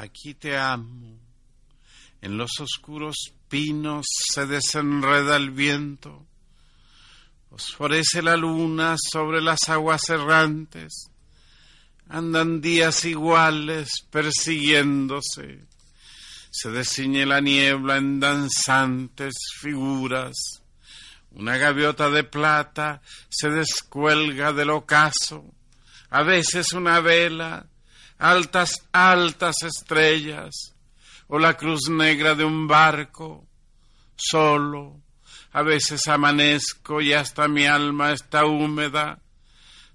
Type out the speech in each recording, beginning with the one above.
aquí te amo. En los oscuros pinos se desenreda el viento, osforece la luna sobre las aguas errantes, andan días iguales persiguiéndose, se desciñe la niebla en danzantes figuras, una gaviota de plata se descuelga del ocaso, a veces una vela, altas, altas estrellas, o la cruz negra de un barco, solo, a veces amanezco y hasta mi alma está húmeda,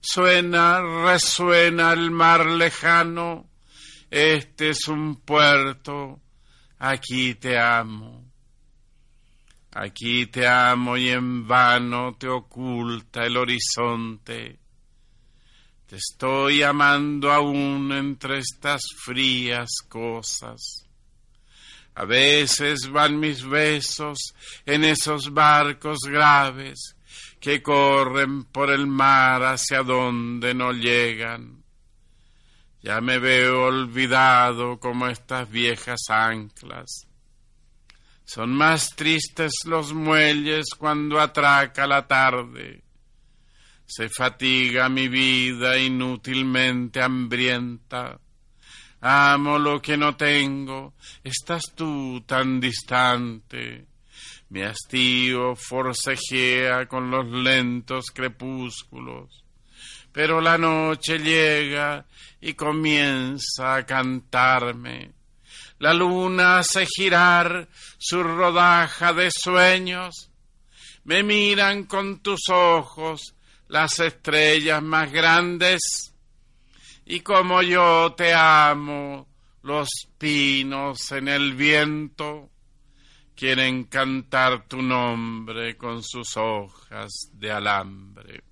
suena, resuena el mar lejano, este es un puerto, aquí te amo. Aquí te amo y en vano te oculta el horizonte. Te estoy amando aún entre estas frías cosas. A veces van mis besos en esos barcos graves que corren por el mar hacia donde no llegan. Ya me veo olvidado como estas viejas anclas. Son más tristes los muelles cuando atraca la tarde. Se fatiga mi vida inútilmente hambrienta Amo lo que no tengo, estás tú tan distante. Mi hastío forcejea con los lentos crepúsculos, pero la noche llega y comienza a cantarme. La luna hace girar su rodaja de sueños. Me miran con tus ojos las estrellas más grandes y como yo te amo, los pinos en el viento quieren cantar tu nombre con sus hojas de alambre.